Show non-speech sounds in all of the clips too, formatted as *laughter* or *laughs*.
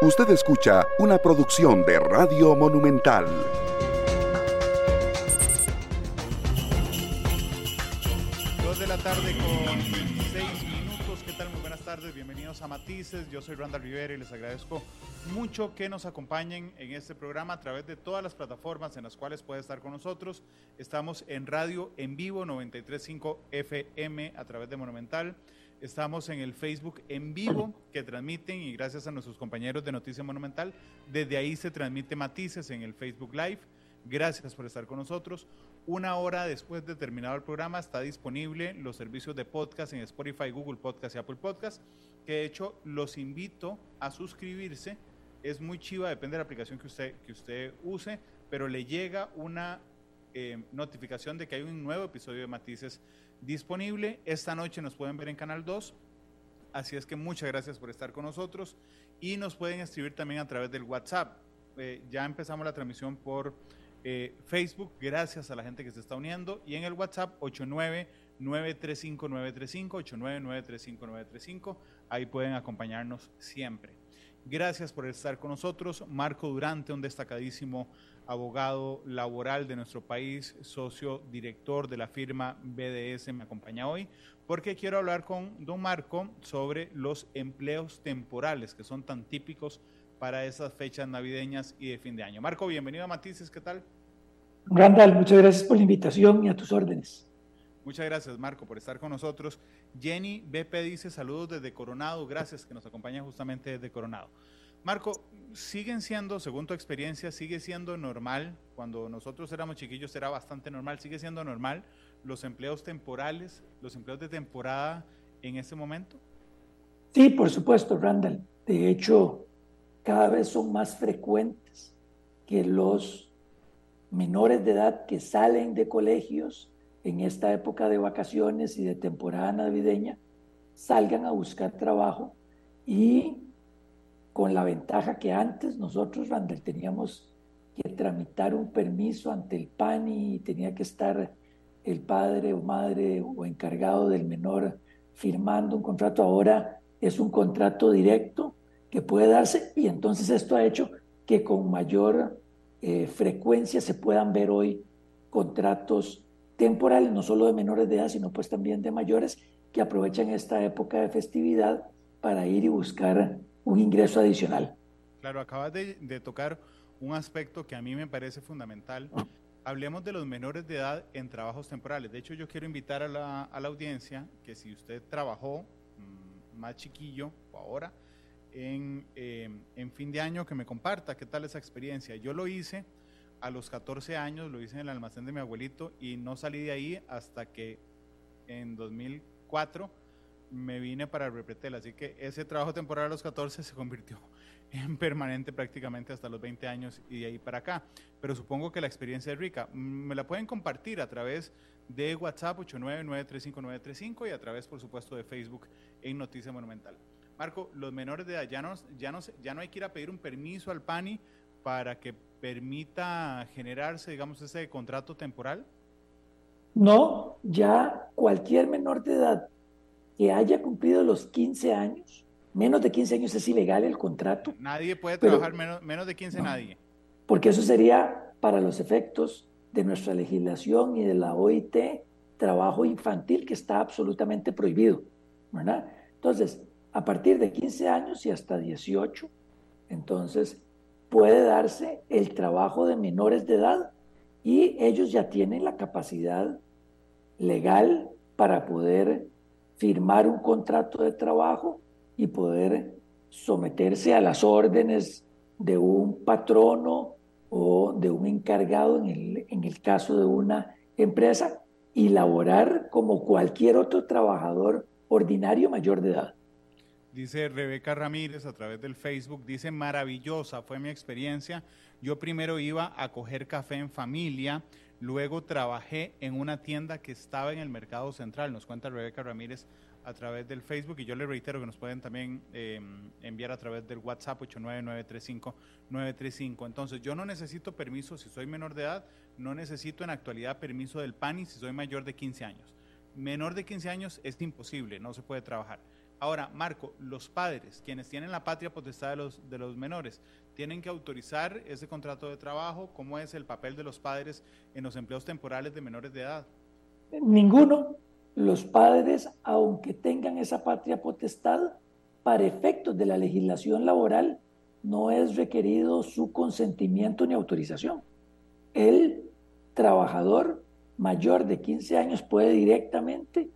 Usted escucha una producción de Radio Monumental. Dos de la tarde con seis minutos. ¿Qué tal? Muy buenas tardes. Bienvenidos a Matices. Yo soy Randa Rivera y les agradezco mucho que nos acompañen en este programa a través de todas las plataformas en las cuales puede estar con nosotros. Estamos en radio en vivo 935 FM a través de Monumental. Estamos en el Facebook en vivo que transmiten y gracias a nuestros compañeros de Noticia Monumental, desde ahí se transmite Matices en el Facebook Live. Gracias por estar con nosotros. Una hora después de terminado el programa está disponible los servicios de podcast en Spotify, Google Podcast y Apple Podcast, que de hecho los invito a suscribirse. Es muy chiva, depende de la aplicación que usted, que usted use, pero le llega una eh, notificación de que hay un nuevo episodio de Matices disponible. Esta noche nos pueden ver en Canal 2. Así es que muchas gracias por estar con nosotros y nos pueden escribir también a través del WhatsApp. Eh, ya empezamos la transmisión por eh, Facebook, gracias a la gente que se está uniendo. Y en el WhatsApp 89935 89935 Ahí pueden acompañarnos siempre. Gracias por estar con nosotros. Marco Durante, un destacadísimo abogado laboral de nuestro país, socio director de la firma BDS, me acompaña hoy, porque quiero hablar con don Marco sobre los empleos temporales que son tan típicos para esas fechas navideñas y de fin de año. Marco, bienvenido a Matices, ¿qué tal? Randall, muchas gracias por la invitación y a tus órdenes. Muchas gracias, Marco, por estar con nosotros. Jenny BP dice saludos desde Coronado, gracias que nos acompaña justamente desde Coronado. Marco, siguen siendo, según tu experiencia, sigue siendo normal, cuando nosotros éramos chiquillos era bastante normal, sigue siendo normal los empleos temporales, los empleos de temporada en este momento? Sí, por supuesto, Randall. De hecho, cada vez son más frecuentes que los menores de edad que salen de colegios en esta época de vacaciones y de temporada navideña salgan a buscar trabajo y con la ventaja que antes nosotros, Randall, teníamos que tramitar un permiso ante el PANI y tenía que estar el padre o madre o encargado del menor firmando un contrato. Ahora es un contrato directo que puede darse y entonces esto ha hecho que con mayor eh, frecuencia se puedan ver hoy contratos temporales, no solo de menores de edad, sino pues también de mayores que aprovechan esta época de festividad para ir y buscar un ingreso adicional. Claro, acabas de, tocar un aspecto que a mí me parece fundamental. Hablemos de los menores de edad en trabajos temporales. De hecho, yo quiero invitar a la, audiencia que si usted trabajó mm, más chiquillo o ahora en, em, en fin de año, que me comparta qué tal esa experiencia. Yo lo hice a los 14 años, lo hice en el almacén de mi abuelito y no salí de ahí hasta que en 2004 me vine para el Repretel, así que ese trabajo temporal a los 14 se convirtió *laughs* en permanente prácticamente hasta los 20 años y de ahí para acá. Pero supongo que la experiencia es rica. Me la pueden compartir a través de WhatsApp 899-35935 y a través, por supuesto, de Facebook en Noticia Monumental. Marco, los menores de edad ya no, ya no, ya no hay que ir a pedir un permiso al PANI para que permita generarse, digamos, ese contrato temporal. No, ya cualquier menor de edad que haya cumplido los 15 años, menos de 15 años es ilegal el contrato. Nadie puede trabajar menos, menos de 15, nadie. Porque eso sería para los efectos de nuestra legislación y de la OIT, trabajo infantil que está absolutamente prohibido, ¿verdad? Entonces, a partir de 15 años y hasta 18, entonces puede darse el trabajo de menores de edad y ellos ya tienen la capacidad legal para poder firmar un contrato de trabajo y poder someterse a las órdenes de un patrono o de un encargado en el, en el caso de una empresa y laborar como cualquier otro trabajador ordinario mayor de edad. Dice Rebeca Ramírez a través del Facebook, dice maravillosa fue mi experiencia. Yo primero iba a coger café en familia, Luego trabajé en una tienda que estaba en el mercado central, nos cuenta Rebeca Ramírez a través del Facebook y yo le reitero que nos pueden también em, enviar a través del WhatsApp 89935-935. Entonces yo no necesito permiso si soy menor de edad, no necesito en actualidad permiso del PANI si soy mayor de 15 años. Menor de 15 años es imposible, no se puede trabajar. Ahora, Marco, los padres, quienes tienen la patria potestad de los, de los menores, ¿tienen que autorizar ese contrato de trabajo? ¿Cómo es el papel de los padres en los empleos temporales de menores de edad? Ninguno. Los padres, aunque tengan esa patria potestad, para efectos de la legislación laboral, no es requerido su consentimiento ni autorización. El trabajador mayor de 15 años puede directamente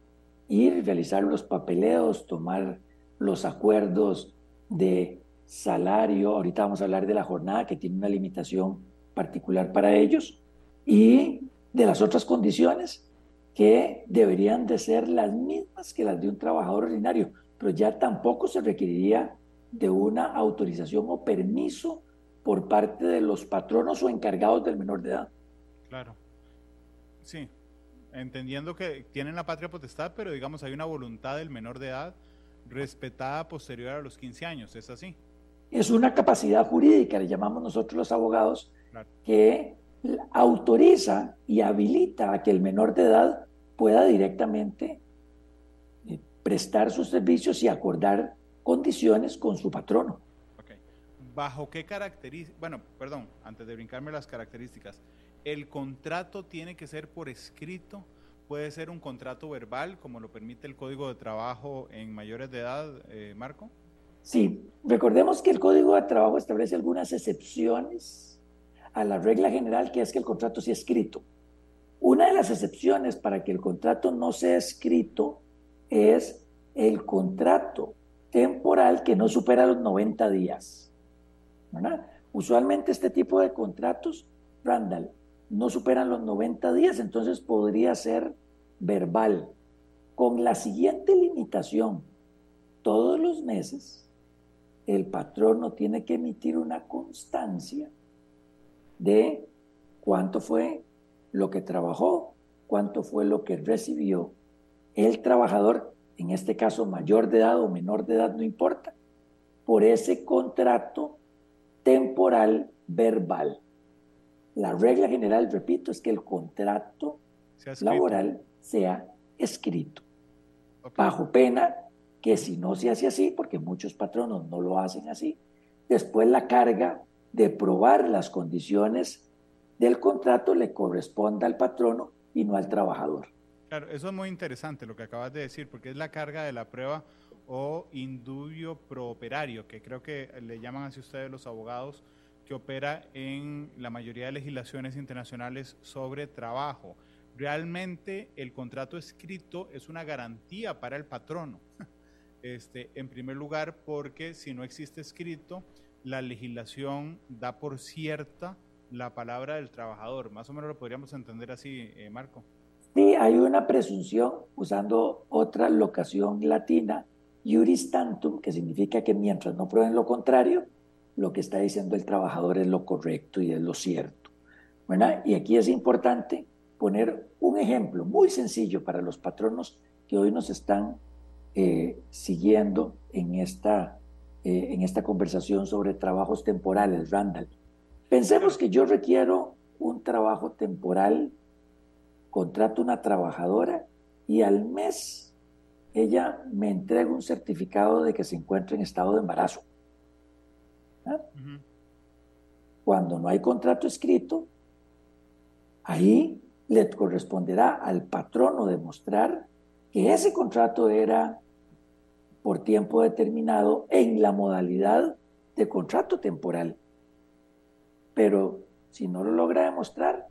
ir, realizar los papeleos, tomar los acuerdos de salario. Ahorita vamos a hablar de la jornada que tiene una limitación particular para ellos y de las otras condiciones que deberían de ser las mismas que las de un trabajador ordinario, pero ya tampoco se requeriría de una autorización o permiso por parte de los patronos o encargados del menor de edad. Claro. Sí, entendiendo que tienen la patria potestad, pero digamos hay una voluntad del menor de edad respetada posterior a los 15 años, ¿es así? Es una capacidad jurídica, le llamamos nosotros los abogados, que autoriza y habilita a que el menor de edad pueda directamente eh, prestar sus servicios y acordar condiciones con su patrono. ¿Bajo qué características? Bueno, perdón, antes de brincarme las características, ¿el contrato tiene que ser por escrito? ¿Puede ser un contrato verbal, como lo permite el Código de Trabajo en mayores de edad, eh, Marco? Sí, recordemos que el Código de Trabajo establece algunas excepciones a la regla general, que es que el contrato sea escrito. Una de las excepciones para que el contrato no sea escrito es el contrato temporal que no supera los 90 días. Usualmente este tipo de contratos, Randall, no superan los 90 días, entonces podría ser verbal, con la siguiente limitación. Todos los meses el patrono tiene que emitir una constancia de cuánto fue lo que trabajó, cuánto fue lo que recibió el trabajador en este caso mayor de edad o menor de edad, no importa, por ese contrato temporal verbal. La regla general, repito, es que el contrato laboral sea escrito, bajo pena que si no se hace así, porque muchos patronos no lo hacen así, después la carga de probar las condiciones del contrato le corresponda al patrono y no al trabajador. Claro, eso es muy interesante lo que acabas de decir, porque es la carga de la prueba o indubio prooperario, que creo que le llaman así ustedes los abogados, que opera en la mayoría de legislaciones internacionales sobre trabajo. Realmente el contrato escrito es una garantía para el patrono. *laughs* Este, en primer lugar, porque si no existe escrito, la legislación da por cierta la palabra del trabajador. Más o menos lo podríamos entender así, eh, Marco. Sí, hay una presunción, usando otra locación latina, juris tantum, que significa que mientras no prueben lo contrario, lo que está diciendo el trabajador es lo correcto y es lo cierto. Bueno, y aquí es importante poner un ejemplo muy sencillo para los patronos que hoy nos están eh, siguiendo en esta, eh, en esta conversación sobre trabajos temporales, Randall. Pensemos que yo requiero un trabajo temporal contrato una trabajadora y al mes ella me entrega un certificado de que se encuentra en estado de embarazo. Cuando no hay contrato escrito, ahí le corresponderá al patrono demostrar que ese contrato era por tiempo determinado en la modalidad de contrato temporal. Pero si no lo logra demostrar,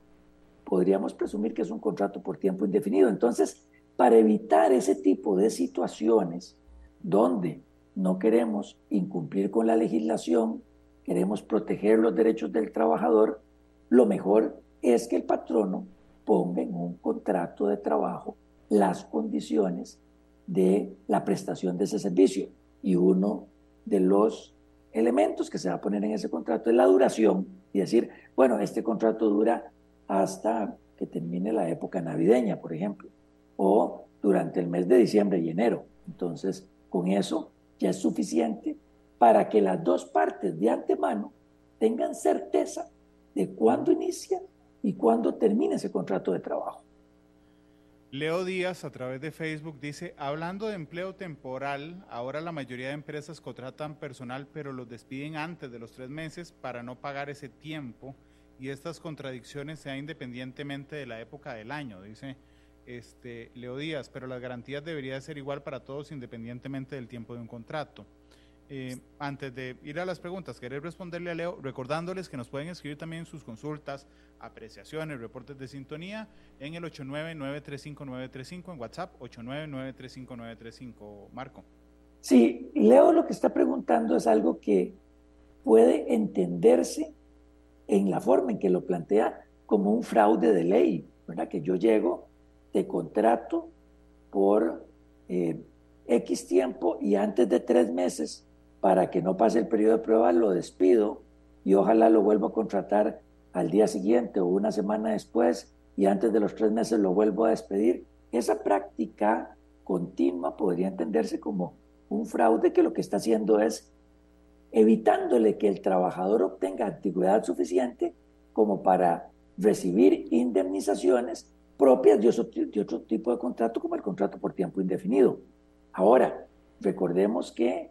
podríamos presumir que es un contrato por tiempo indefinido. Entonces, para evitar ese tipo de situaciones donde no queremos incumplir con la legislación, queremos proteger los derechos del trabajador, lo mejor es que el patrono ponga en un contrato de trabajo las condiciones de la prestación de ese servicio. Y uno de los elementos que se va a poner en ese contrato es la duración y decir, bueno, este contrato dura hasta que termine la época navideña, por ejemplo, o durante el mes de diciembre y enero. Entonces, con eso ya es suficiente para que las dos partes de antemano tengan certeza de cuándo inicia y cuándo termina ese contrato de trabajo. Leo Díaz a través de Facebook dice, hablando de empleo temporal, ahora la mayoría de empresas contratan personal pero los despiden antes de los tres meses para no pagar ese tiempo y estas contradicciones sean independientemente de la época del año, dice este, Leo Díaz, pero las garantías deberían ser igual para todos independientemente del tiempo de un contrato. Eh, antes de ir a las preguntas, querer responderle a Leo, recordándoles que nos pueden escribir también sus consultas, apreciaciones, reportes de sintonía en el 899-35935 en WhatsApp, 899-35935. Marco. Sí, Leo lo que está preguntando es algo que puede entenderse en la forma en que lo plantea como un fraude de ley, ¿verdad? Que yo llego, te contrato por eh, X tiempo y antes de tres meses para que no pase el periodo de prueba, lo despido y ojalá lo vuelva a contratar al día siguiente o una semana después y antes de los tres meses lo vuelvo a despedir. Esa práctica continua podría entenderse como un fraude que lo que está haciendo es evitándole que el trabajador obtenga antigüedad suficiente como para recibir indemnizaciones propias de otro, tipo de contrato como el contrato por tiempo indefinido. Ahora, recordemos que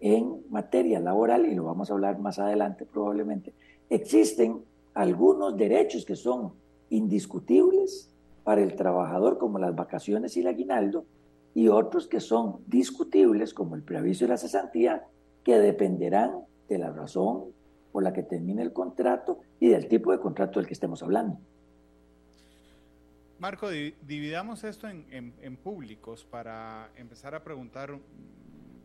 en materia laboral, y lo vamos a hablar más adelante probablemente, existen algunos derechos que son indiscutibles para el trabajador, como las vacaciones y el aguinaldo, y otros que son discutibles, como el preaviso y la cesantía, que dependerán de la razón por la que termine el contrato y del tipo de contrato del que estemos hablando. Marco, dividamos esto en públicos para empezar a preguntar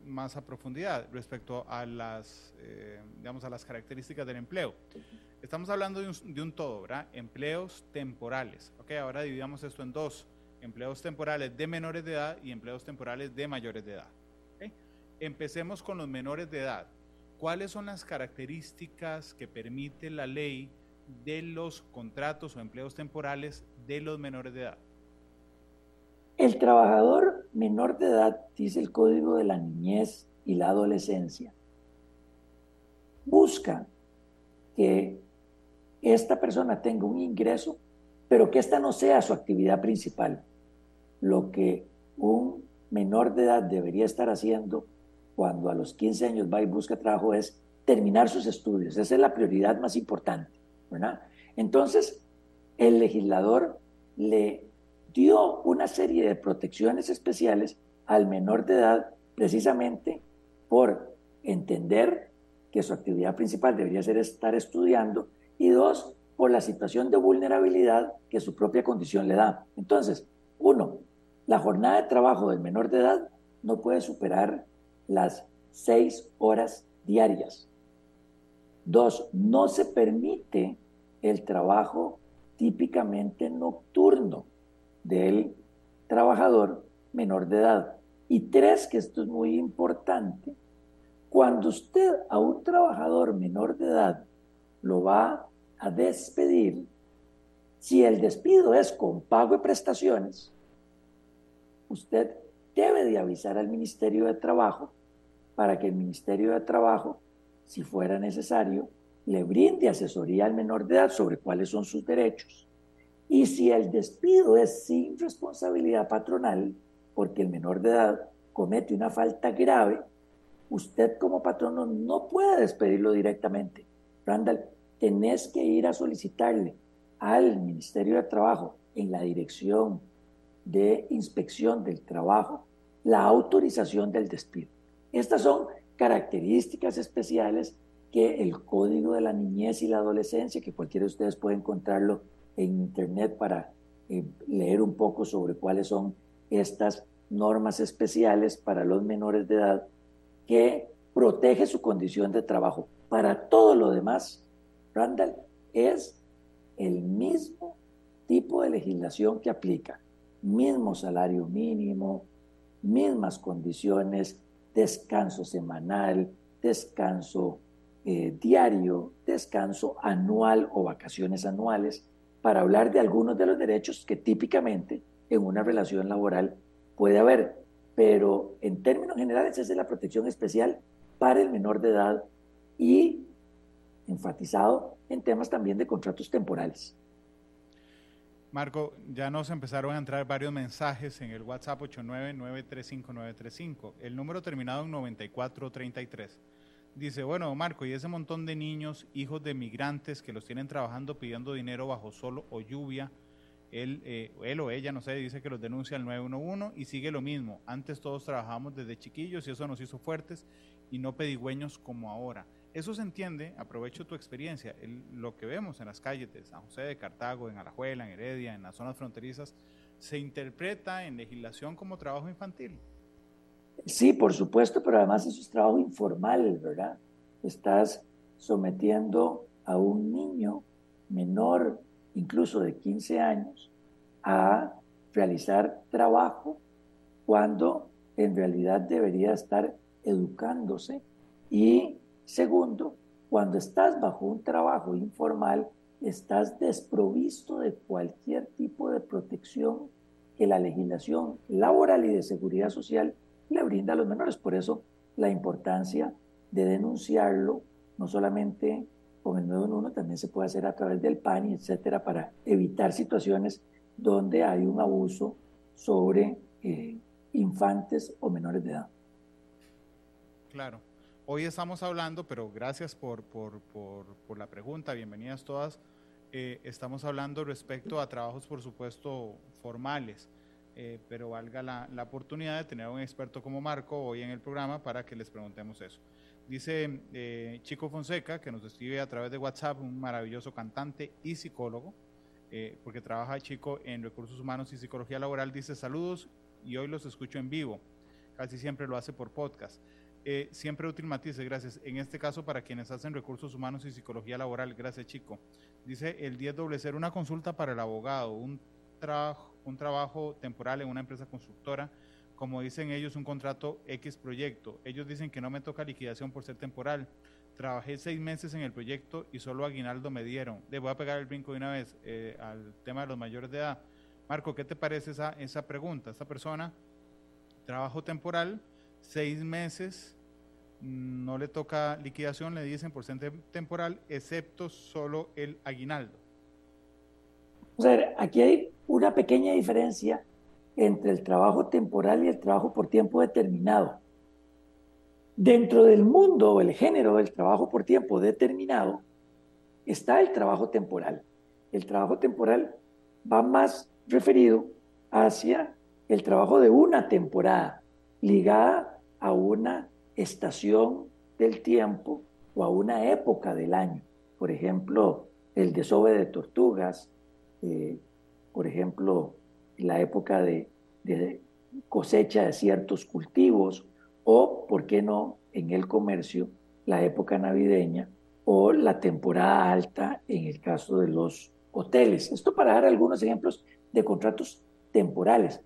más a profundidad respecto a las, eh, digamos, a las características del empleo. Estamos hablando de un, todo, ¿verdad? Empleos temporales. Ok, ahora dividamos esto en dos. Empleos temporales de menores de edad y empleos temporales de mayores de edad. Empecemos con los menores de edad. ¿Cuáles son las características que permite la ley de los contratos o empleos temporales de los menores de edad? El trabajador menor de edad, dice el Código de la Niñez y la Adolescencia, busca que esta persona tenga un ingreso, pero que esta no sea su actividad principal. Lo que un menor de edad debería estar haciendo cuando a los 15 años va y busca trabajo es terminar sus estudios. Esa es la prioridad más importante. Entonces, el legislador le dio una serie de protecciones especiales al menor de edad precisamente por entender que su actividad principal debería ser estar estudiando y dos, por la situación de vulnerabilidad que su propia condición le da. Entonces, uno, la jornada de trabajo del menor de edad no puede superar las seis horas diarias. Dos, no se permite el trabajo típicamente nocturno del trabajador menor de edad. Y tres, que esto es muy importante, cuando usted a un trabajador menor de edad lo va a despedir, si el despido es con pago de prestaciones, usted debe de avisar al Ministerio de Trabajo para que el Ministerio de Trabajo, si fuera necesario, le brinde asesoría al menor de edad sobre cuáles son sus derechos y si el despido es sin responsabilidad patronal, porque el menor de edad comete una falta grave, usted como patrono no puede despedirlo directamente. Randall, tenés que ir a solicitarle al Ministerio de Trabajo en la dirección de inspección del trabajo la autorización del despido. Estas son características especiales que el Código de la Niñez y la Adolescencia, que cualquiera de ustedes puede encontrarlo en Internet para eh, leer un poco sobre cuáles son estas normas especiales para los menores de edad que protege su condición de trabajo. Para todo lo demás, Randall, es el mismo tipo de legislación que aplica. Mismo salario mínimo, mismas condiciones, descanso semanal, descanso eh, diario, descanso anual o vacaciones anuales para hablar de algunos de los derechos que típicamente en una relación laboral puede haber. Pero en términos generales, es la protección especial para el menor de edad y enfatizado en temas también de contratos temporales. Marco, ya nos empezaron a entrar varios mensajes en el WhatsApp 899-35935, el número terminado en 9433. Dice, bueno, Marco, y ese montón de niños, hijos de migrantes que los tienen trabajando pidiendo dinero bajo sol o lluvia, él, eh, él o ella, no sé, dice que los denuncia al 911 y sigue lo mismo. Antes todos trabajamos desde chiquillos y eso nos hizo fuertes y no pedigüeños como ahora. Eso se entiende, aprovecho tu experiencia, lo que vemos en las calles de San José de Cartago, en Alajuela, en Heredia, en las zonas fronterizas, se interpreta en legislación como trabajo infantil. Sí, por supuesto, pero además eso es trabajo informal, ¿verdad? Estás sometiendo a un niño menor, incluso de 15 años, a realizar trabajo cuando en realidad debería estar educándose y Segundo, cuando estás bajo un trabajo informal, estás desprovisto de cualquier tipo de protección que la legislación laboral y de seguridad social le brinda a los menores. Por eso la importancia de denunciarlo, no solamente con el 911, también se puede hacer a través del PANI, etcétera, para evitar situaciones donde hay un abuso sobre eh, infantes o menores de edad. Claro. Hoy estamos hablando, pero gracias por, por, por, la pregunta, bienvenidas todas. Eh, estamos hablando respecto a trabajos, por supuesto, formales, eh, pero valga la, oportunidad de tener a un experto como Marco hoy en el programa para que les preguntemos eso. Dice eh, Chico Fonseca, que nos escribe a través de WhatsApp, un maravilloso cantante y psicólogo, porque trabaja Chico en recursos humanos y psicología laboral, dice saludos y hoy los escucho en vivo. Casi siempre lo hace por podcast. Eh, siempre útil matices, gracias. En este caso, para quienes hacen recursos humanos y psicología laboral, gracias chico. Dice el 10 doble ser una consulta para el abogado, un, trabajo, un trabajo temporal en una empresa constructora, como dicen ellos, un contrato X proyecto. Ellos dicen que no me toca liquidación por ser temporal. Trabajé seis meses en el proyecto y solo aguinaldo me dieron. Le voy a pegar el brinco de una vez eh, al tema de los mayores de edad. Marco, ¿qué te parece esa, esa pregunta? Esta persona, trabajo temporal, seis meses, no le toca liquidación, le dicen por ser temporal, excepto solo el aguinaldo. O sea, aquí hay una pequeña diferencia entre el trabajo temporal y el trabajo por tiempo determinado. Dentro del mundo o el género del trabajo por tiempo determinado está el trabajo temporal. El trabajo temporal va más referido hacia el trabajo de una temporada ligada a una estación del tiempo o a una época del año. Por ejemplo, el desove de tortugas, eh, por ejemplo, la época de, de cosecha de ciertos cultivos o, ¿por qué no?, en el comercio, la época navideña o la temporada alta en el caso de los hoteles. Esto para dar algunos ejemplos de contratos temporales.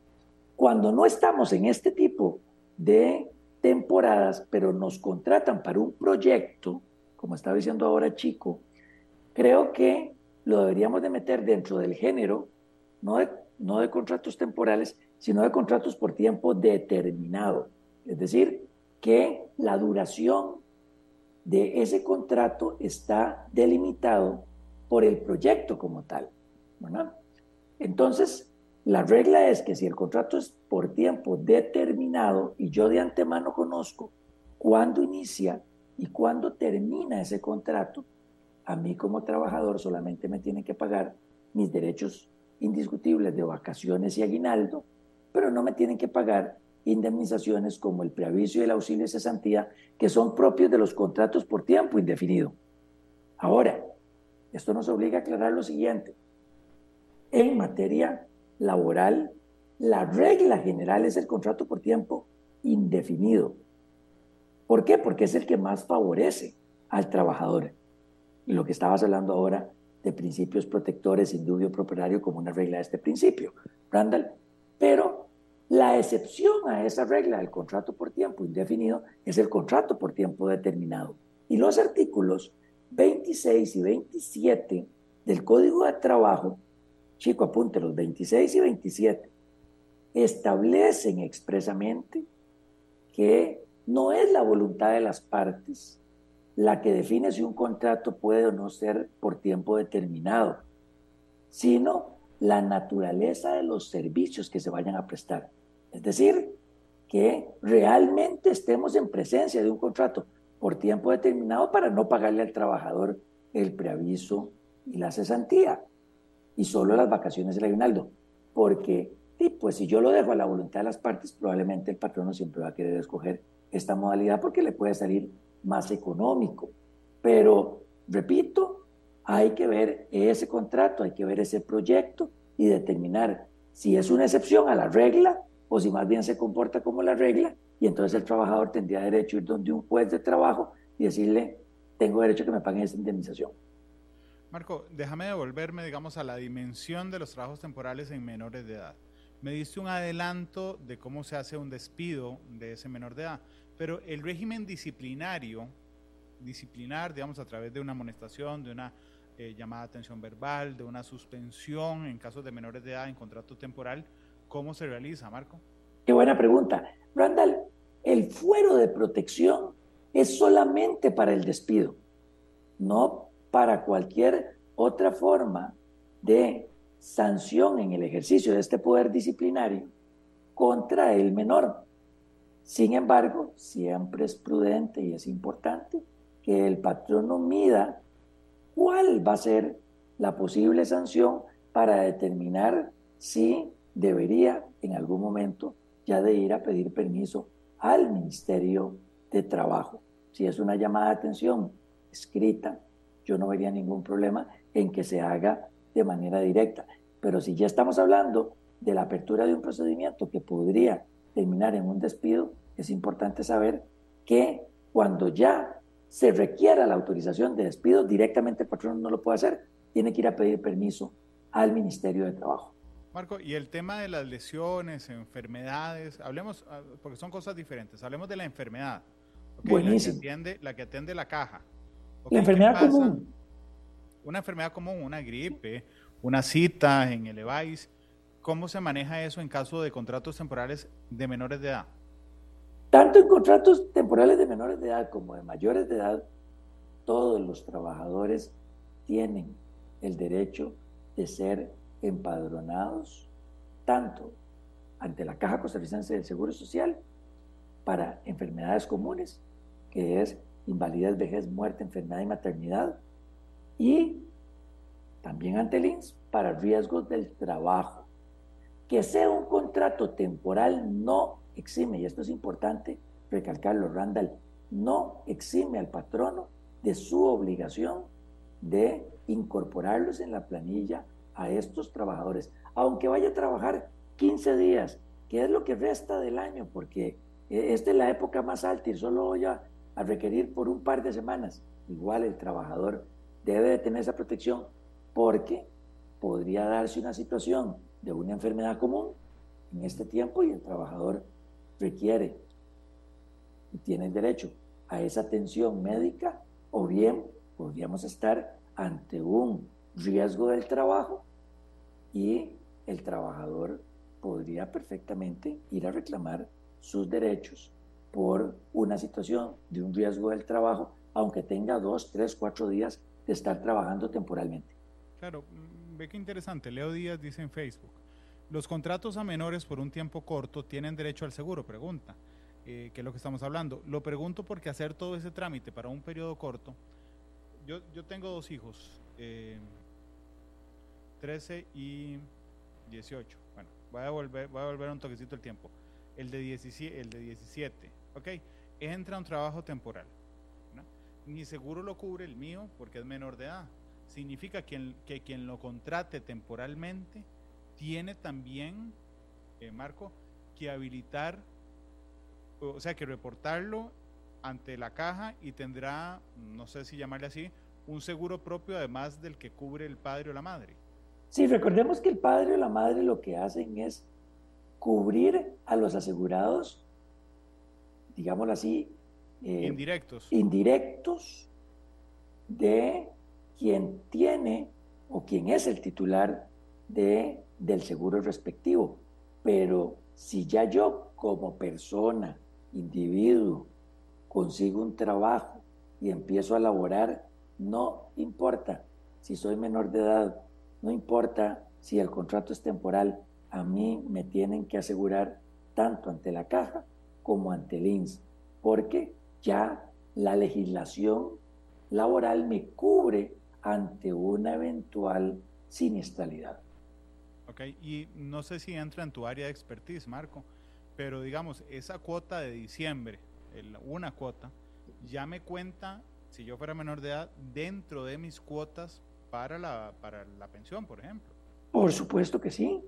Cuando no estamos en este tipo de temporadas, pero nos contratan para un proyecto, como estaba diciendo ahora Chico, creo que lo deberíamos de meter dentro del género, no de, no de contratos temporales, sino de contratos por tiempo determinado. Es decir, que la duración de ese contrato está delimitado por el proyecto como tal. Entonces, la regla es que si el contrato es por tiempo determinado y yo de antemano conozco cuándo inicia y cuándo termina ese contrato, a mí como trabajador solamente me tienen que pagar mis derechos indiscutibles de vacaciones y aguinaldo, pero no me tienen que pagar indemnizaciones como el preaviso y el auxilio de cesantía, que son propios de los contratos por tiempo indefinido. Ahora, esto nos obliga a aclarar lo siguiente. En materia laboral, la regla general es el contrato por tiempo indefinido. ¿Por qué? Porque es el que más favorece al trabajador. Y lo que estabas hablando ahora de principios protectores, indubio propietario como una regla de este principio, Randall. Pero la excepción a esa regla del contrato por tiempo indefinido es el contrato por tiempo determinado. Y los artículos 26 y 27 del Código de Trabajo Chico, apunte los 26 y 27. Establecen expresamente que no es la voluntad de las partes la que define si un contrato puede o no ser por tiempo determinado, sino la naturaleza de los servicios que se vayan a prestar. Es decir, que realmente estemos en presencia de un contrato por tiempo determinado para no pagarle al trabajador el preaviso y la cesantía y solo las vacaciones del aguinaldo. Porque, pues si yo lo dejo a la voluntad de las partes, probablemente el patrono siempre va a querer escoger esta modalidad porque le puede salir más económico. Pero, repito, hay que ver ese contrato, hay que ver ese proyecto y determinar si es una excepción a la regla o si más bien se comporta como la regla y entonces el trabajador tendría derecho a ir donde un juez de trabajo y decirle, tengo derecho a que me paguen esa indemnización. Marco, déjame devolverme, digamos, a la dimensión de los trabajos temporales en menores de edad. Me diste un adelanto de cómo se hace un despido de ese menor de edad, pero el régimen disciplinario, disciplinar, digamos, a través de una amonestación, de una eh, llamada atención verbal, de una suspensión en casos de menores de edad en contrato temporal, ¿cómo se realiza, Marco? Qué buena pregunta. Randall, el fuero de protección es solamente para el despido, no para cualquier otra forma de sanción en el ejercicio de este poder disciplinario contra el menor. Sin embargo, siempre es prudente y es importante que el patrono mida cuál va a ser la posible sanción para determinar si debería en algún momento ya de ir a pedir permiso al Ministerio de Trabajo. Si es una llamada de atención escrita, yo no vería ningún problema en que se haga de manera directa. Pero si ya estamos hablando de la apertura de un procedimiento que podría terminar en un despido, es importante saber que cuando ya se requiera la autorización de despido, directamente el patrón no lo puede hacer, tiene que ir a pedir permiso al Ministerio de Trabajo. Marco, y el tema de las lesiones, enfermedades, hablemos, ah, porque son cosas diferentes, hablemos de la enfermedad. Buenísimo. La que, atiende, la que atiende la caja. La enfermedad común. Una enfermedad común, una gripe, una cita en el EVAIS. ¿Cómo se maneja eso en caso de contratos temporales de menores de edad? Tanto en contratos temporales de menores de edad como de mayores de edad, todos los trabajadores tienen el derecho de ser empadronados tanto ante la Caja Costarricense del Seguro Social para enfermedades comunes, que es invalidez, vejez, muerte, enfermedad y maternidad. Y también ante el INS para riesgos del trabajo. Que sea un contrato temporal no exime, y esto es importante recalcarlo, Randall, no exime al patrono de su obligación de incorporarlos en la planilla a estos trabajadores, aunque vaya a trabajar 15 días, que es lo que resta del año, porque esta es la época más alta y solo voy a a requerir por un par de semanas. Igual el trabajador debe de tener esa protección porque podría darse una situación de una enfermedad común en este tiempo y el trabajador requiere y tiene derecho a esa atención médica o bien podríamos estar ante un riesgo del trabajo y el trabajador podría perfectamente ir a reclamar sus derechos por una situación de un riesgo del trabajo, aunque tenga dos, tres, cuatro días de estar trabajando temporalmente. Claro, ve qué interesante. Leo Díaz dice en Facebook, los contratos a menores por un tiempo corto tienen derecho al seguro, pregunta, eh, que es lo que estamos hablando. Lo pregunto porque hacer todo ese trámite para un periodo corto, yo, yo tengo dos hijos, 13 eh, y 18. Bueno, voy a volver, voy a volver un toquecito el tiempo. El de 17, el de 17 ¿ok? Entra un trabajo temporal. Ni seguro lo cubre el mío porque es menor de edad. Significa que, que quien lo contrate temporalmente tiene también, eh, Marco, que habilitar, o sea, que reportarlo ante la caja y tendrá, no sé si llamarle así, un seguro propio además del que cubre el padre o la madre. Sí, recordemos que el padre o la madre lo que hacen es cubrir a los asegurados digámoslo así, eh, indirectos. indirectos de quien tiene o quien es el titular de, del seguro respectivo. Pero si ya yo como persona, individuo, consigo un trabajo y empiezo a laborar, no importa si soy menor de edad, no importa si el contrato es temporal, a mí me tienen que asegurar tanto ante la caja como ante el INS, porque ya la legislación laboral me cubre ante una eventual siniestralidad. Ok, y no sé si entra en tu área de expertise, Marco, pero digamos, esa cuota de diciembre, una cuota, ya me cuenta, si yo fuera menor de edad, dentro de mis cuotas para la, para la pensión, por ejemplo. Por supuesto que sí.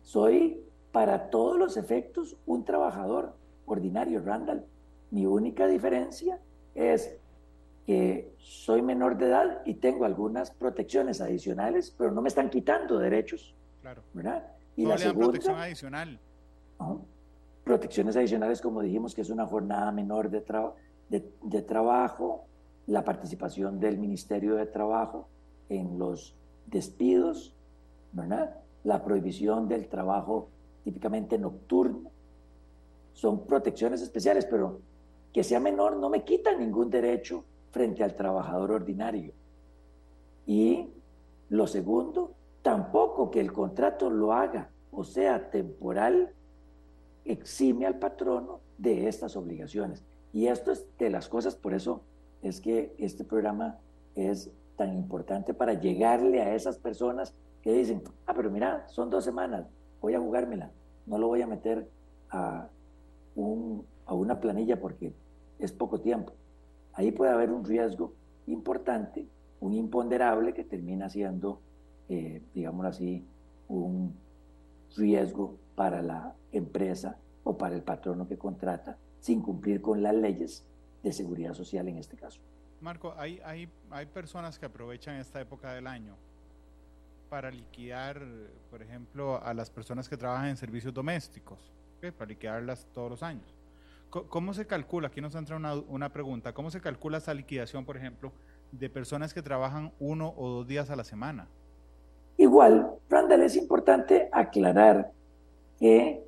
Soy para todos los efectos un trabajador ordinario, Randall. Mi única diferencia es que soy menor de edad y tengo algunas protecciones adicionales, pero no me están quitando derechos. Claro. ¿Verdad? Y la segunda, protección adicional. protecciones adicionales, como dijimos, que es una jornada menor de, de, trabajo, la participación del Ministerio de Trabajo en los despidos, ¿verdad? La prohibición del trabajo típicamente nocturno. Son protecciones especiales, pero que sea menor no me quita ningún derecho frente al trabajador ordinario. Y lo segundo, tampoco que el contrato lo haga, o sea, temporal, exime al patrono de estas obligaciones. Y esto es de las cosas, por eso es que este programa es tan importante para llegarle a esas personas que dicen, ah, pero mira, son dos semanas, voy a jugármela, no lo voy a meter a, un, a una planilla porque es poco tiempo ahí puede haber un riesgo importante, un imponderable que termina siendo, eh, digamos así, un riesgo para la empresa o para el patrono que contrata sin cumplir con las leyes de seguridad social en este caso. Marco, hay, hay, hay personas que aprovechan esta época del año para liquidar, por ejemplo, a las personas que trabajan en servicios domésticos, para liquidarlas todos los años. ¿Cómo se calcula? Aquí nos entra una, una, pregunta. ¿Cómo se calcula esa liquidación, por ejemplo, de personas que trabajan uno o dos días a la semana? Igual, Randall, es importante aclarar que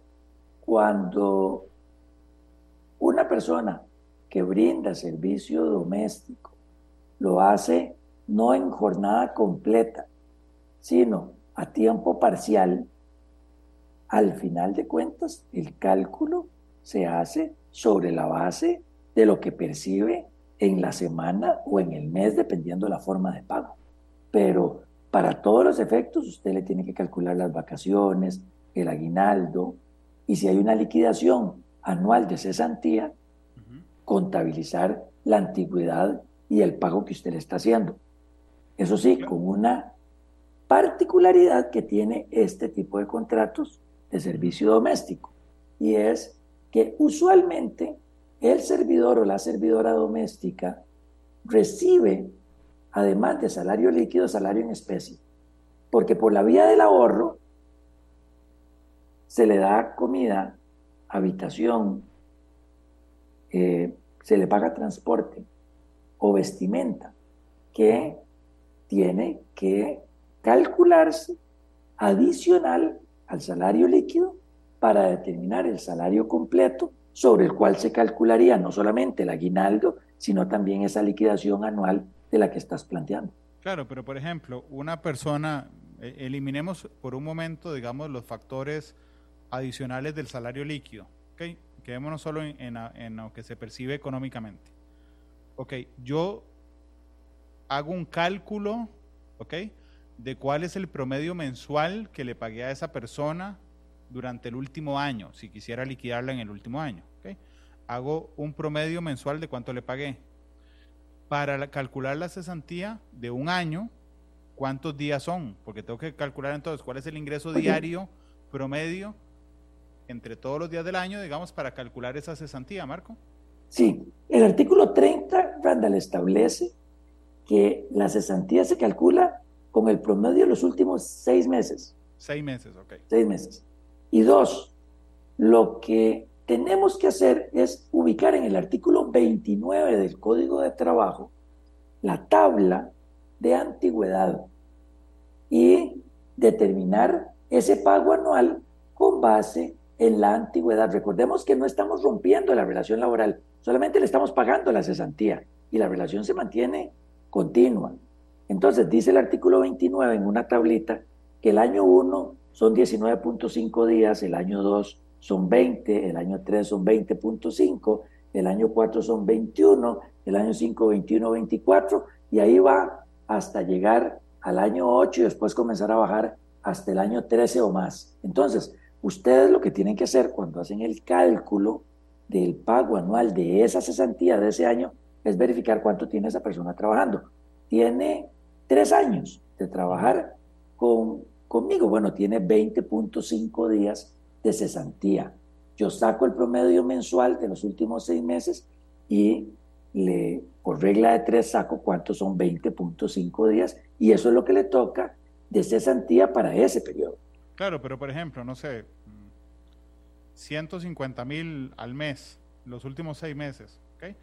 cuando una persona que brinda servicio doméstico lo hace no en jornada completa, sino a tiempo parcial, al final de cuentas el cálculo se hace sobre la base de lo que percibe en la semana o en el mes, dependiendo de la forma de pago. Pero para todos los efectos, usted le tiene que calcular las vacaciones, el aguinaldo, y si hay una liquidación anual de cesantía, contabilizar la antigüedad y el pago que usted le está haciendo. Eso sí, con una particularidad que tiene este tipo de contratos de servicio doméstico, y es que usualmente el servidor o la servidora doméstica recibe, además de salario líquido, salario en especie. Porque por la vía del ahorro se le da comida, habitación, eh, se le paga transporte o vestimenta que tiene que calcularse adicional al salario líquido para determinar el salario completo sobre el cual se calcularía no solamente el aguinaldo, sino también esa liquidación anual de la que estás planteando. Claro, pero por ejemplo, una persona, e, eliminemos por un momento, digamos, los factores adicionales del salario líquido, ¿ok? Quedémonos solo en, en, en lo que se percibe económicamente. Ok, yo hago un cálculo, ¿ok? De cuál es el promedio mensual que le pagué a esa persona durante el último año, si quisiera liquidarla en el último año. Hago un promedio mensual de cuánto le pagué. Para calcular la cesantía de un año, ¿cuántos días son? Porque tengo que calcular entonces cuál es el ingreso diario promedio entre todos los días del año, digamos, para calcular esa cesantía, Marco. Sí, el artículo 30, Randall, establece que la cesantía se calcula con el promedio de los últimos seis meses. Seis meses, ok. Seis meses. Y dos, lo que tenemos que hacer es ubicar en el artículo 29 del Código de Trabajo la tabla de antigüedad y determinar ese pago anual con base en la antigüedad. Recordemos que no estamos rompiendo la relación laboral, solamente le estamos pagando la cesantía y la relación se mantiene continua. Entonces dice el artículo 29 en una tablita que el año 1 son 19.5 días, el año 2 son 20, el año 3 son 20.5, el año 4 son 21, el año 5 21, 24, y ahí va hasta llegar al año 8 y después comenzar a bajar hasta el año 13 o más. Entonces, ustedes lo que tienen que hacer cuando hacen el cálculo del pago anual de esa cesantía de ese año es verificar cuánto tiene esa persona trabajando. Tiene tres años de trabajar con, conmigo. Bueno, tiene 20.5 días de cesantía. Yo saco el promedio mensual de los últimos seis meses y le, por regla de tres, saco cuántos son 20.5 días y eso es lo que le toca de cesantía para ese periodo. Claro, pero por ejemplo, no sé, 150 mil al mes, los últimos seis meses, ¿ok?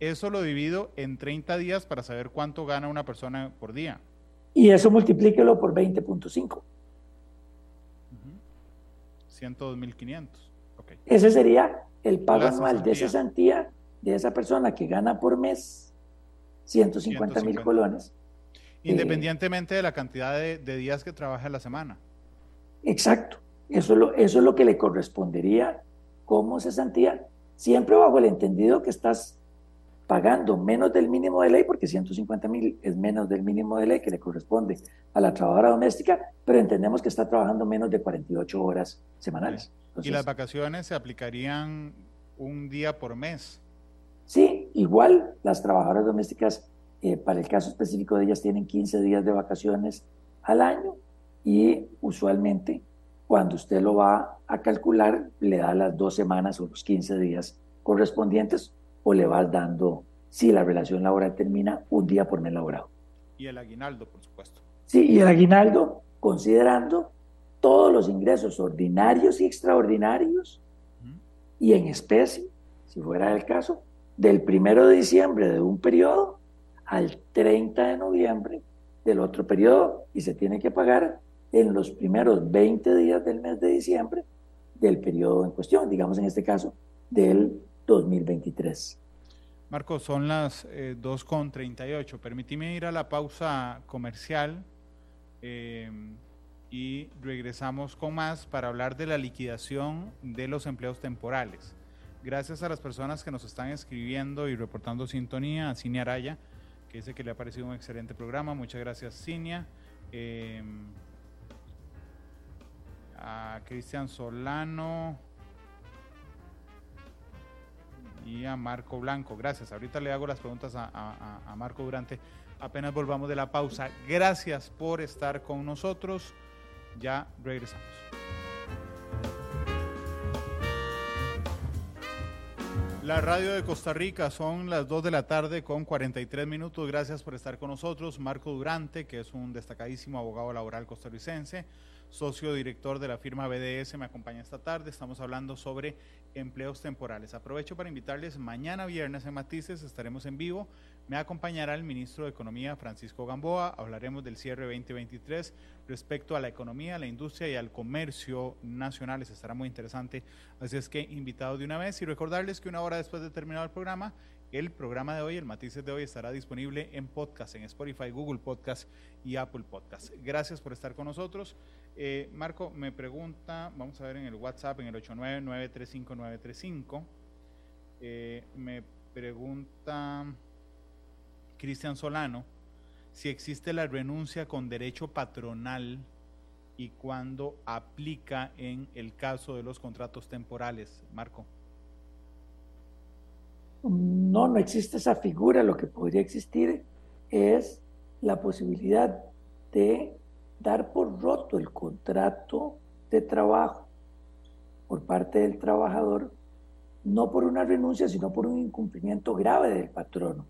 Eso lo divido en 30 días para saber cuánto gana una persona por día. Y eso multiplíquelo por 20.5. 102.500. Okay. Ese sería el pago anual de cesantía de esa persona que gana por mes 150 mil colones. Independientemente de la cantidad de, días que trabaja la semana. Exacto. Eso es, lo, eso es lo que le correspondería como cesantía, siempre bajo el entendido que estás pagando menos del mínimo de ley, porque 150 mil es menos del mínimo de ley que le corresponde a la trabajadora doméstica, pero entendemos que está trabajando menos de 48 horas semanales. ¿Y las vacaciones se aplicarían un día por mes? Sí, igual las trabajadoras domésticas, eh, para el caso específico de ellas, tienen 15 días de vacaciones al año y usualmente cuando usted lo va a calcular, le da las dos semanas o los 15 días correspondientes o le vas dando, si la relación laboral termina, un día por mes laborado. Y el aguinaldo, por supuesto. Sí, y el aguinaldo, considerando todos los ingresos ordinarios y extraordinarios, y en especie, si fuera el caso, del primero de diciembre de un periodo al 30 de noviembre del otro periodo, y se tiene que pagar en los primeros 20 días del mes de diciembre del periodo en cuestión, digamos en este caso, del 2023. Marco, son las eh, 2.38. Permíteme ir a la pausa comercial eh, y regresamos con más para hablar de la liquidación de los empleos temporales. Gracias a las personas que nos están escribiendo y reportando sintonía, a Cinia Araya, que dice que le ha parecido un excelente programa. Muchas gracias, Cinia. Eh, a Cristian Solano y a Marco Blanco. Gracias. Ahorita le hago las preguntas a, Marco Durante. Apenas volvamos de la pausa. Gracias por estar con nosotros. Ya regresamos. La radio de Costa Rica son las 2 de la tarde con 43 minutos. Gracias por estar con nosotros. Marco Durante, que es un destacadísimo abogado laboral costarricense socio director de la firma BDS, me acompaña esta tarde. Estamos hablando sobre empleos temporales. Aprovecho para invitarles, mañana viernes en Matices estaremos en vivo. Me acompañará el ministro de Economía, Francisco Gamboa. Hablaremos del cierre 2023 respecto a la economía, la industria y al comercio nacionales. Estará muy interesante. Así es que invitados de una vez y recordarles que una hora después de terminar el programa, el programa de hoy, el Matices de hoy, estará disponible en podcast, en Spotify, Google Podcast y Apple Podcast. Gracias por estar con nosotros. Eh, Marco me pregunta, vamos a ver en el WhatsApp, en el 899-35935, eh, me pregunta Cristian Solano si existe la renuncia con derecho patronal y cuándo aplica en el caso de los contratos temporales. Marco. No, no existe esa figura. Lo que podría existir es la posibilidad de dar por roto el contrato de trabajo por parte del trabajador, no por una renuncia, sino por un incumplimiento grave del patrono.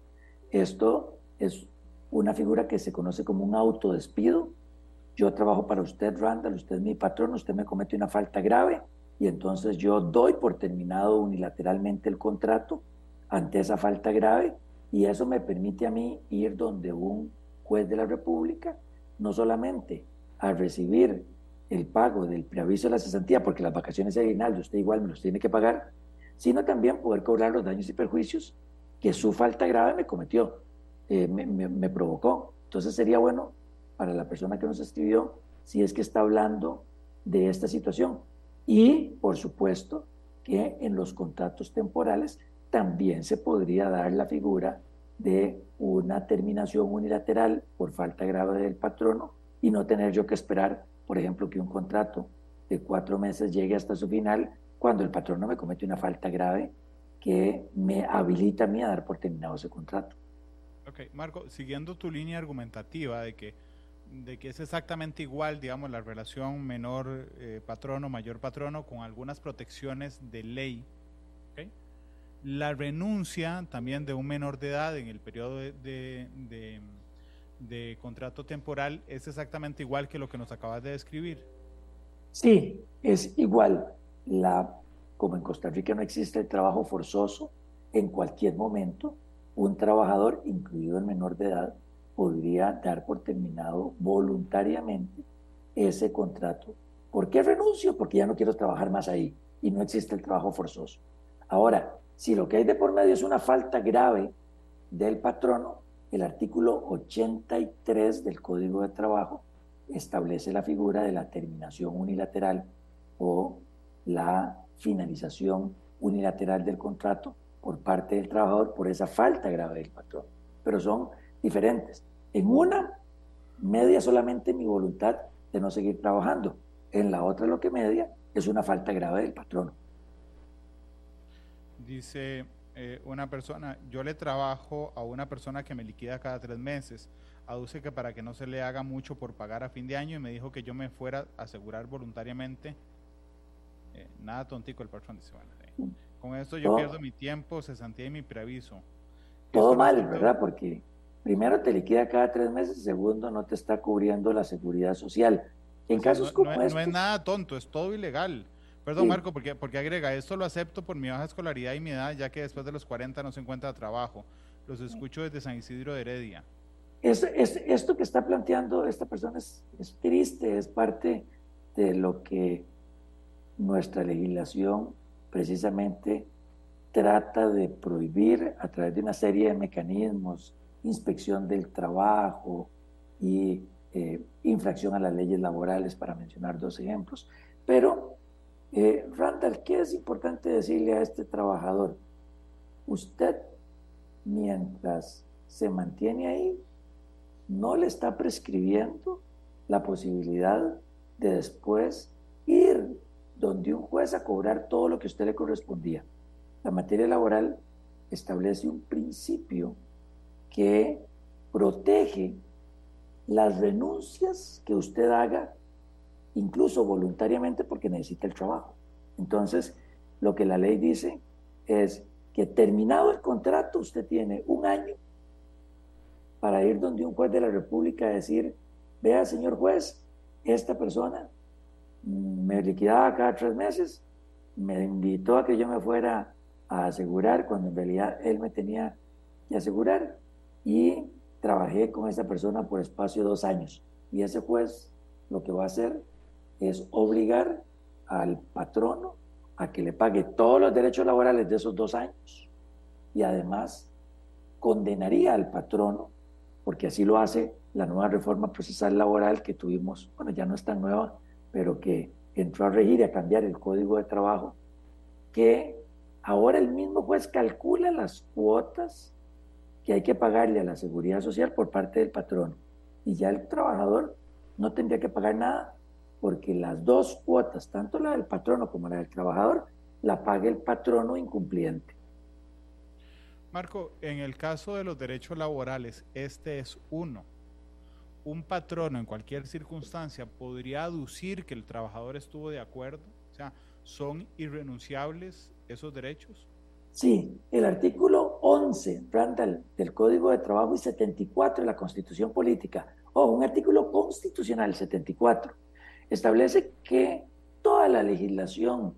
Esto es una figura que se conoce como un autodespido. Yo trabajo para usted, Randall, usted es mi patrón, usted me comete una falta grave y entonces yo doy por terminado unilateralmente el contrato ante esa falta grave y eso me permite a mí ir donde un juez de la República, no solamente a recibir el pago del preaviso de la cesantía, porque las vacaciones de aguinaldo usted igual me los tiene que pagar, sino también poder cobrar los daños y perjuicios que su falta grave me cometió, eh, me, me, provocó. Entonces sería bueno para la persona que nos escribió si es que está hablando de esta situación. Y, por supuesto, que en los contratos temporales también se podría dar la figura de una terminación unilateral por falta grave del patrono y no tener yo que esperar, por ejemplo, que un contrato de cuatro meses llegue hasta su final cuando el patrono me comete una falta grave que me habilita a mí a dar por terminado ese contrato. Ok, Marco, siguiendo tu línea argumentativa de que, de que es exactamente igual, digamos, la relación menor eh, patrono, mayor patrono, con algunas protecciones de ley, la renuncia también de un menor de edad en el periodo de, contrato temporal es exactamente igual que lo que nos acabas de describir. Sí, es igual. Como en Costa Rica no existe el trabajo forzoso, en cualquier momento un trabajador, incluido el menor de edad, podría dar por terminado voluntariamente ese contrato. ¿Por qué renuncio? Porque ya no quiero trabajar más ahí y no existe el trabajo forzoso. Ahora, si lo que hay de por medio es una falta grave del patrono, el artículo 83 del Código de Trabajo establece la figura de la terminación unilateral o la finalización unilateral del contrato por parte del trabajador por esa falta grave del patrón. Pero son diferentes. En una, media solamente mi voluntad de no seguir trabajando. En la otra, lo que media es una falta grave del patrón. Dice eh, una persona, yo le trabajo a una persona que me liquida cada tres meses. Aduce que para que no se le haga mucho por pagar a fin de año y me dijo que yo me fuera a asegurar voluntariamente. Eh, nada tontico el patrón dice, bueno, con esto yo pierdo mi tiempo, cesantía y mi preaviso. Todo mal, ¿verdad? Porque primero te liquida cada tres meses, segundo no te está cubriendo la seguridad social. En casos como no, no es nada tonto, es todo ilegal. Perdón, Marco, porque, porque agrega, esto lo acepto por mi baja escolaridad y mi edad, ya que después de los 40 no se encuentra trabajo. Los escucho desde San Isidro de Heredia. Es, es, esto que está planteando esta persona es, es, triste, es parte de lo que nuestra legislación precisamente trata de prohibir a través de una serie de mecanismos, inspección del trabajo y eh, infracción a las leyes laborales, para mencionar dos ejemplos. Pero eh, Randall, ¿qué es importante decirle a este trabajador? Usted, mientras se mantiene ahí, no le está prescribiendo la posibilidad de después ir donde un juez a cobrar todo lo que usted le correspondía. La materia laboral establece un principio que protege las renuncias que usted haga incluso voluntariamente porque necesita el trabajo. Entonces, lo que la ley dice es que terminado el contrato, usted tiene un año para ir donde un juez de la República a decir, vea, señor juez, esta persona me liquidaba cada tres meses, me invitó a que yo me fuera a asegurar cuando en realidad él me tenía que asegurar y trabajé con esa persona por espacio de dos años. Y ese juez lo que va a hacer es obligar al patrono a que le pague todos los derechos laborales de esos dos años y además condenaría al patrono, porque así lo hace la nueva reforma procesal laboral que tuvimos, bueno, ya no es tan nueva, pero que entró a regir y a cambiar el código de trabajo, que ahora el mismo juez calcula las cuotas que hay que pagarle a la seguridad social por parte del patrono. Y ya el trabajador no tendría que pagar nada porque las dos cuotas, tanto la del patrono como la del trabajador, la paga el patrono incumpliente. Marco, en el caso de los derechos laborales, este es uno. Un patrono en cualquier circunstancia podría aducir que el trabajador estuvo de acuerdo, o sea, ¿son irrenunciables esos derechos? Sí, el artículo 11, Randall, del Código de Trabajo y 74 de la Constitución Política, o un artículo constitucional 74, establece que toda la legislación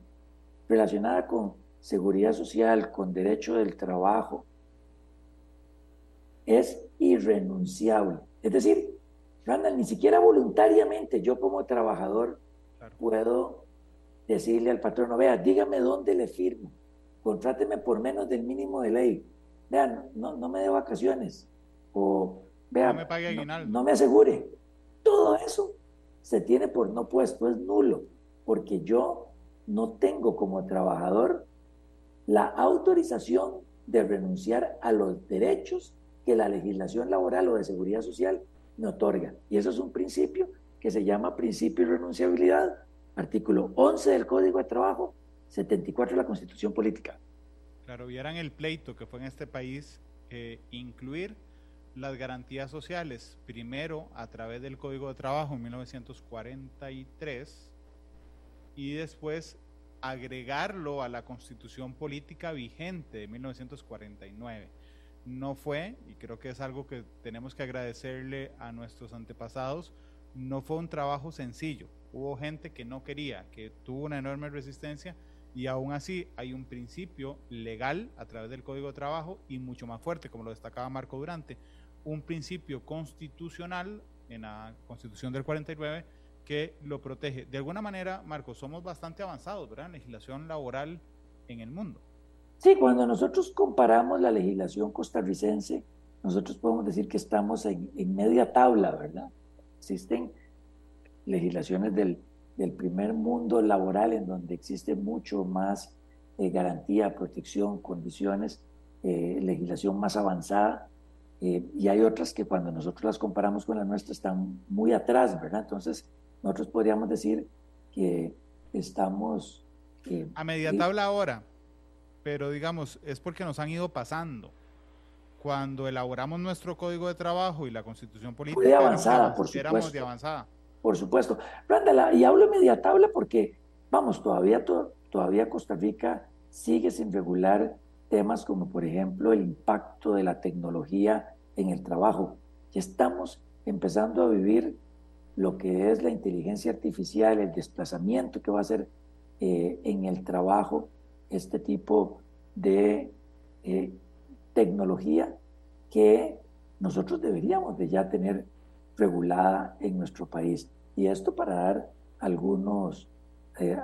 relacionada con seguridad social, con derecho del trabajo, es irrenunciable. Es decir, Randall, ni siquiera voluntariamente yo como trabajador puedo decirle al patrono, vea, dígame dónde le firmo, contráteme por menos del mínimo de ley, vean, no, no me dé vacaciones, o vea, no me, pague no me asegure. Todo eso se tiene por no puesto, es nulo, porque yo no tengo como trabajador la autorización de renunciar a los derechos que la legislación laboral o de seguridad social me otorga. Y eso es un principio que se llama principio de renunciabilidad, artículo 11 del Código de Trabajo, 74 de la Constitución Política. Claro, vieran el pleito que fue en este país eh, incluir las garantías sociales, primero a través del Código de Trabajo en 1943 y después agregarlo a la constitución política vigente de 1949. No fue, y creo que es algo que tenemos que agradecerle a nuestros antepasados, no fue un trabajo sencillo. Hubo gente que no quería, que tuvo una enorme resistencia y aún así hay un principio legal a través del Código de Trabajo y mucho más fuerte, como lo destacaba Marco Durante, un principio constitucional en la Constitución del 49 que lo protege. De alguna manera, Marcos, somos bastante avanzados, ¿verdad? En legislación laboral en el mundo. Sí, cuando nosotros comparamos la legislación costarricense, nosotros podemos decir que estamos en, media tabla, ¿verdad? Existen legislaciones del, primer mundo laboral en donde existe mucho más eh, garantía, protección, condiciones, eh, legislación más avanzada, eh, y hay otras que cuando nosotros las comparamos con la nuestra están muy atrás, ¿verdad? Entonces, nosotros podríamos decir que estamos... Eh, a media tabla ahora, pero digamos, es porque nos han ido pasando. Cuando elaboramos nuestro código de trabajo y la constitución política, de avanzada, por supuesto. éramos de avanzada. Por supuesto. y hablo de media tabla porque, vamos, todavía, todavía Costa Rica sigue sin regular temas como, por ejemplo, el impacto de la tecnología en el trabajo. Ya estamos empezando a vivir lo que es la inteligencia artificial, el desplazamiento que va a hacer eh, en el trabajo este tipo de eh, tecnología que nosotros deberíamos de ya tener regulada en nuestro país. Y esto para dar algunos, eh,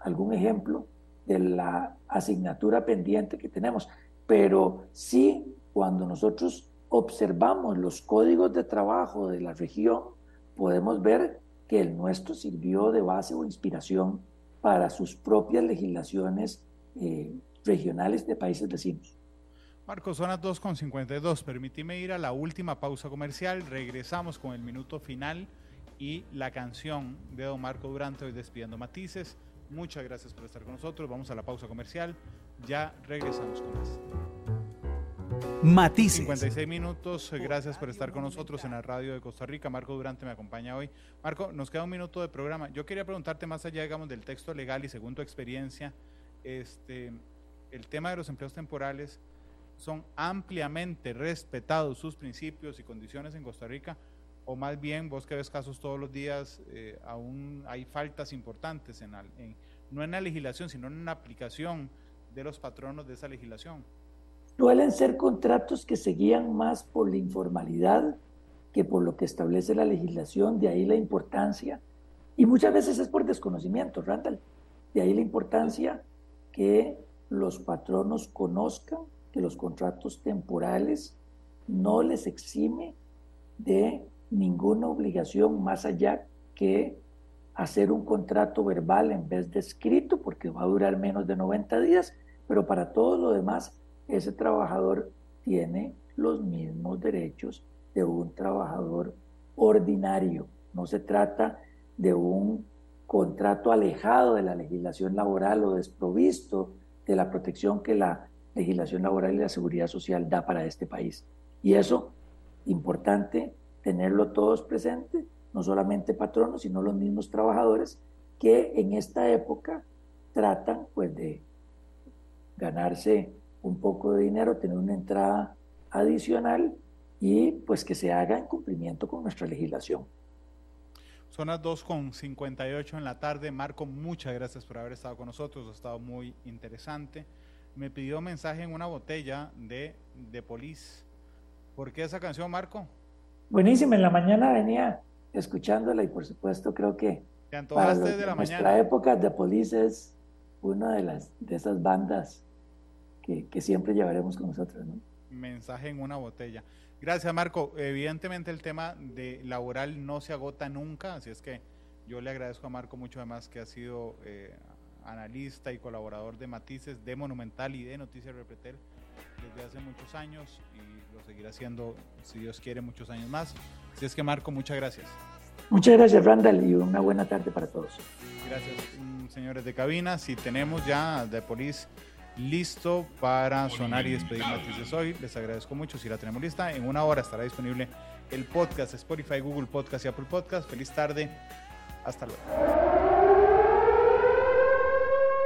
algún ejemplo de la asignatura pendiente que tenemos. Pero sí, cuando nosotros observamos los códigos de trabajo de la región, podemos ver que el nuestro sirvió de base o inspiración para sus propias legislaciones eh, regionales de países vecinos. Marcos, son las 2.52. Permíteme ir a la última pausa comercial. Regresamos con el minuto final y la canción de Don Marco Durante, hoy despidiendo matices. Muchas gracias por estar con nosotros. Vamos a la pausa comercial. Ya regresamos con más. Matices. 56 minutos. Gracias por estar con nosotros en la radio de Costa Rica. Marco Durante me acompaña hoy. Marco, nos queda un minuto de programa. Yo quería preguntarte más allá, digamos, del texto legal y según tu experiencia, este, el tema de los empleos temporales son ampliamente respetados sus principios y condiciones en Costa Rica o más bien vos que ves casos todos los días, eh, aún hay faltas importantes, en, no en la legislación, sino en la aplicación de los patronos de esa legislación. Suelen ser contratos que se guían más por la informalidad que por lo que establece la legislación, de ahí la importancia, y muchas veces es por desconocimiento, Randall, de ahí la importancia que los patronos conozcan que los contratos temporales no les exime de ninguna obligación más allá que hacer un contrato verbal en vez de escrito, porque va a durar menos de 90 días, pero para todo lo demás ese trabajador tiene los mismos derechos de un trabajador ordinario. No se trata de un contrato alejado de la legislación laboral o desprovisto de la protección que la legislación laboral y la seguridad social da para este país. Y eso, importante tenerlo todos presentes, no solamente patronos, sino los mismos trabajadores que en esta época tratan pues de ganarse un poco de dinero, tener una entrada adicional y pues que se haga en cumplimiento con nuestra legislación. Son las 2.58 en la tarde. Marco, muchas gracias por haber estado con nosotros. Ha estado muy interesante. Me pidió mensaje en una botella de, de Polis. ¿Por qué esa canción, Marco? Buenísima. En la mañana venía escuchándola y por supuesto creo que para de la nuestra época de Polis es una de, las, de esas bandas que, siempre llevaremos con nosotros. ¿no? Mensaje en una botella. Gracias, Marco. Evidentemente el tema de laboral no se agota nunca, así es que Yo le agradezco a Marco mucho además que ha sido eh, analista y colaborador de Matices, de Monumental y de Noticias Repretel desde hace muchos años y lo seguirá haciendo, si Dios quiere, muchos años más. Así es que Marco, muchas gracias. Muchas gracias, Randall, y una buena tarde para todos. Gracias, señores de cabina. Si tenemos ya de Polis listo para sonar y despedir Matices hoy, les agradezco mucho. Si la tenemos lista, en una hora estará disponible el podcast Spotify, Google Podcast y Apple Podcast. Feliz tarde. Hasta luego.